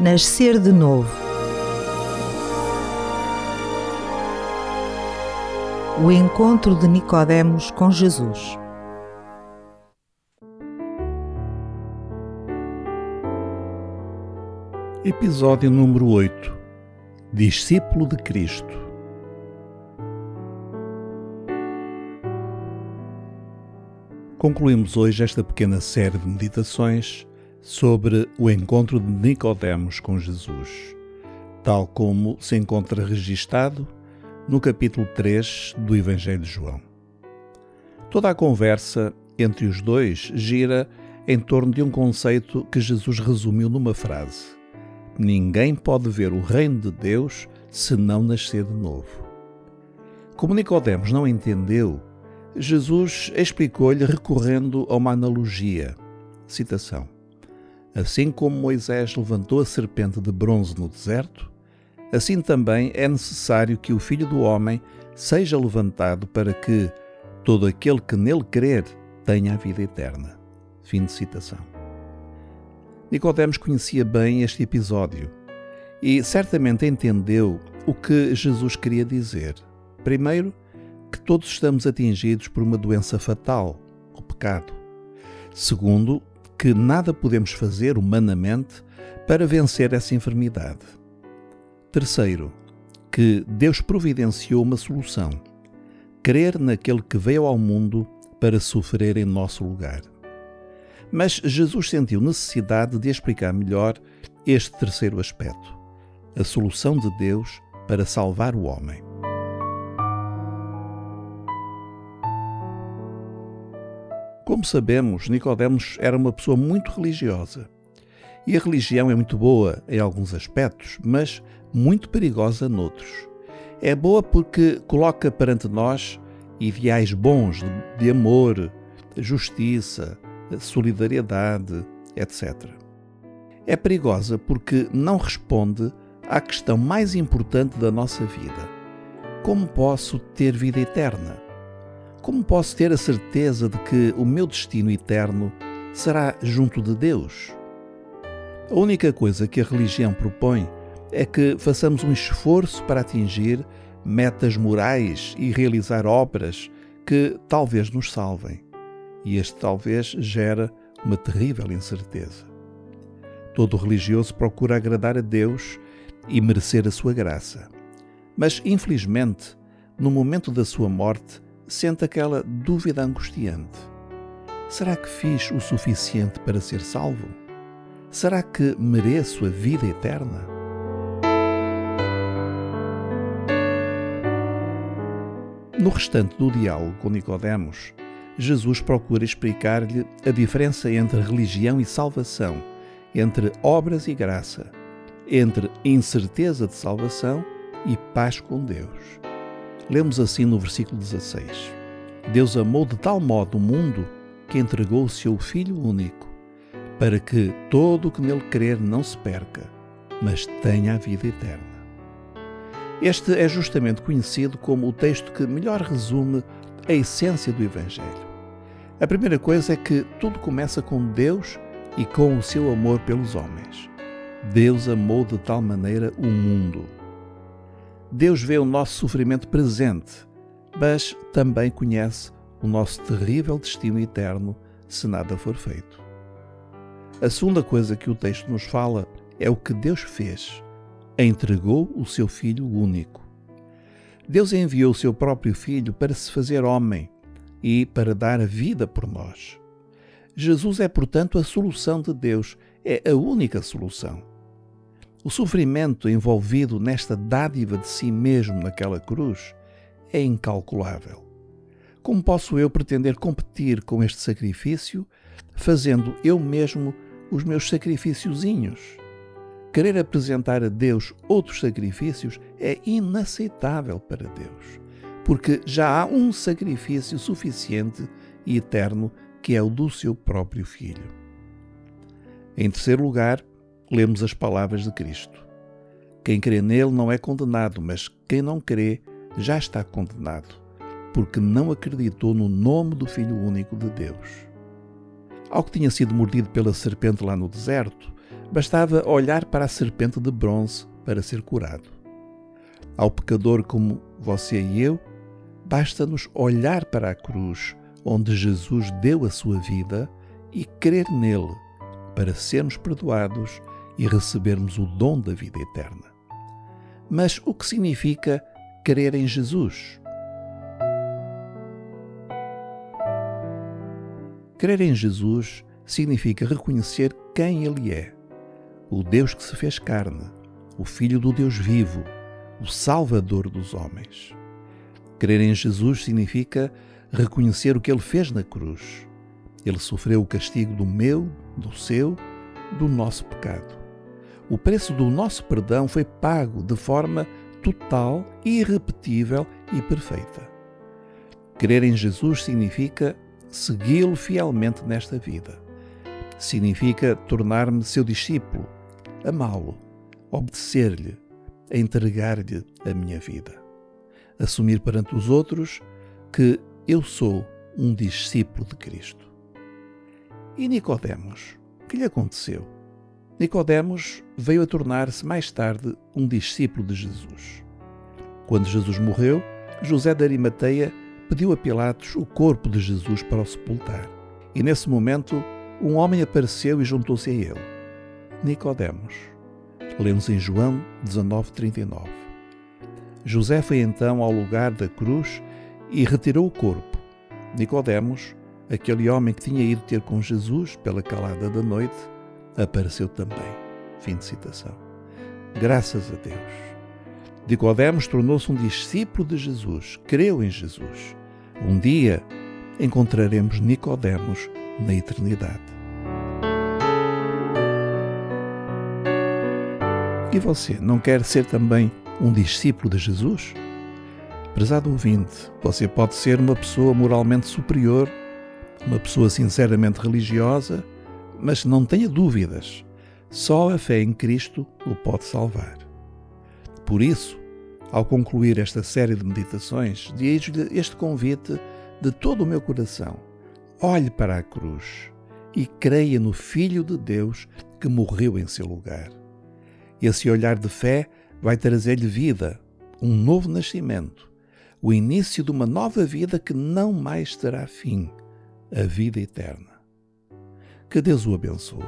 Nascer de novo. O encontro de Nicodemos com Jesus. Episódio número 8. Discípulo de Cristo. Concluímos hoje esta pequena série de meditações sobre o encontro de Nicodemos com Jesus, tal como se encontra registado no capítulo 3 do Evangelho de João. Toda a conversa entre os dois gira em torno de um conceito que Jesus resumiu numa frase: Ninguém pode ver o reino de Deus se não nascer de novo. Como Nicodemos não entendeu, Jesus explicou-lhe recorrendo a uma analogia. Citação: Assim como Moisés levantou a serpente de bronze no deserto, assim também é necessário que o Filho do Homem seja levantado para que todo aquele que nele crer tenha a vida eterna. Fim de citação. Nicodemos conhecia bem este episódio e certamente entendeu o que Jesus queria dizer. Primeiro, que todos estamos atingidos por uma doença fatal, o pecado. Segundo, que nada podemos fazer humanamente para vencer essa enfermidade. Terceiro, que Deus providenciou uma solução: crer naquele que veio ao mundo para sofrer em nosso lugar. Mas Jesus sentiu necessidade de explicar melhor este terceiro aspecto: a solução de Deus para salvar o homem. Como sabemos, Nicodemos era uma pessoa muito religiosa. E a religião é muito boa em alguns aspectos, mas muito perigosa noutros. É boa porque coloca perante nós ideais bons de, de amor, justiça, solidariedade, etc. É perigosa porque não responde à questão mais importante da nossa vida: como posso ter vida eterna? Como posso ter a certeza de que o meu destino eterno será junto de Deus? A única coisa que a religião propõe é que façamos um esforço para atingir metas morais e realizar obras que talvez nos salvem. E este talvez gera uma terrível incerteza. Todo religioso procura agradar a Deus e merecer a sua graça. Mas, infelizmente, no momento da sua morte, sente aquela dúvida angustiante: será que fiz o suficiente para ser salvo? Será que mereço a vida eterna? No restante do diálogo com Nicodemos, Jesus procura explicar-lhe a diferença entre religião e salvação, entre obras e graça, entre incerteza de salvação e paz com Deus. Lemos assim no versículo 16: Deus amou de tal modo o mundo que entregou o seu Filho único, para que todo o que nele crer não se perca, mas tenha a vida eterna. Este é justamente conhecido como o texto que melhor resume a essência do Evangelho. A primeira coisa é que tudo começa com Deus e com o seu amor pelos homens. Deus amou de tal maneira o mundo Deus vê o nosso sofrimento presente, mas também conhece o nosso terrível destino eterno se nada for feito. A segunda coisa que o texto nos fala é o que Deus fez. Entregou o seu Filho único. Deus enviou o seu próprio Filho para se fazer homem e para dar a vida por nós. Jesus é, portanto, a solução de Deus, é a única solução. O sofrimento envolvido nesta dádiva de si mesmo naquela cruz é incalculável. Como posso eu pretender competir com este sacrifício, fazendo eu mesmo os meus sacrificiozinhos? Querer apresentar a Deus outros sacrifícios é inaceitável para Deus, porque já há um sacrifício suficiente e eterno que é o do seu próprio Filho. Em terceiro lugar, lemos as palavras de Cristo. Quem crê nele não é condenado, mas quem não crê já está condenado, porque não acreditou no nome do Filho único de Deus. Ao que tinha sido mordido pela serpente lá no deserto, bastava olhar para a serpente de bronze para ser curado. Ao pecador como você e eu, basta-nos olhar para a cruz onde Jesus deu a sua vida e crer nele para sermos perdoados e recebermos o dom da vida eterna. Mas o que significa crer em Jesus? Crer em Jesus significa reconhecer quem Ele é: o Deus que se fez carne, o Filho do Deus vivo, o Salvador dos homens. Crer em Jesus significa reconhecer o que Ele fez na cruz. Ele sofreu o castigo do meu, do seu, do nosso pecado. O preço do nosso perdão foi pago de forma total, irrepetível e perfeita. Crer em Jesus significa segui-lo fielmente nesta vida. Significa tornar-me seu discípulo, amá-lo, obedecer-lhe, entregar-lhe a minha vida. Assumir perante os outros que eu sou um discípulo de Cristo. E Nicodemos, que lhe aconteceu? Nicodemos veio a tornar-se mais tarde um discípulo de Jesus. Quando Jesus morreu, José de Arimateia pediu a Pilatos o corpo de Jesus para o sepultar. E nesse momento, um homem apareceu e juntou-se a ele. Nicodemos. Lemos em João 19:39. José foi então ao lugar da cruz e retirou o corpo. Nicodemos, aquele homem que tinha ido ter com Jesus pela calada da noite, apareceu também. Fim de citação. Graças a Deus. Nicodemos tornou-se um discípulo de Jesus, creu em Jesus. Um dia encontraremos Nicodemos na eternidade. E você não quer ser também um discípulo de Jesus? Prezado ouvinte, você pode ser uma pessoa moralmente superior, uma pessoa sinceramente religiosa, mas não tenha dúvidas, só a fé em Cristo o pode salvar. Por isso, ao concluir esta série de meditações, dirijo-lhe este convite de todo o meu coração. Olhe para a cruz e creia no Filho de Deus que morreu em seu lugar. Esse olhar de fé vai trazer-lhe vida, um novo nascimento, o início de uma nova vida que não mais terá fim, a vida eterna. Que Deus o abençoe.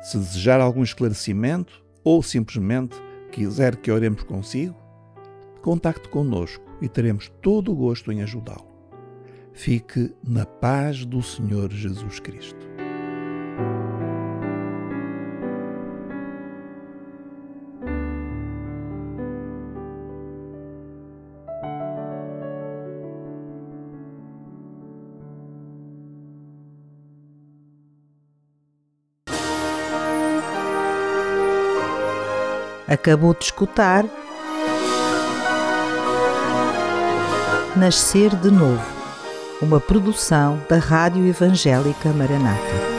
Se desejar algum esclarecimento ou simplesmente quiser que oremos consigo, contacte conosco e teremos todo o gosto em ajudá-lo. Fique na paz do Senhor Jesus Cristo. Acabou de escutar Nascer de Novo, uma produção da Rádio Evangélica Maranata.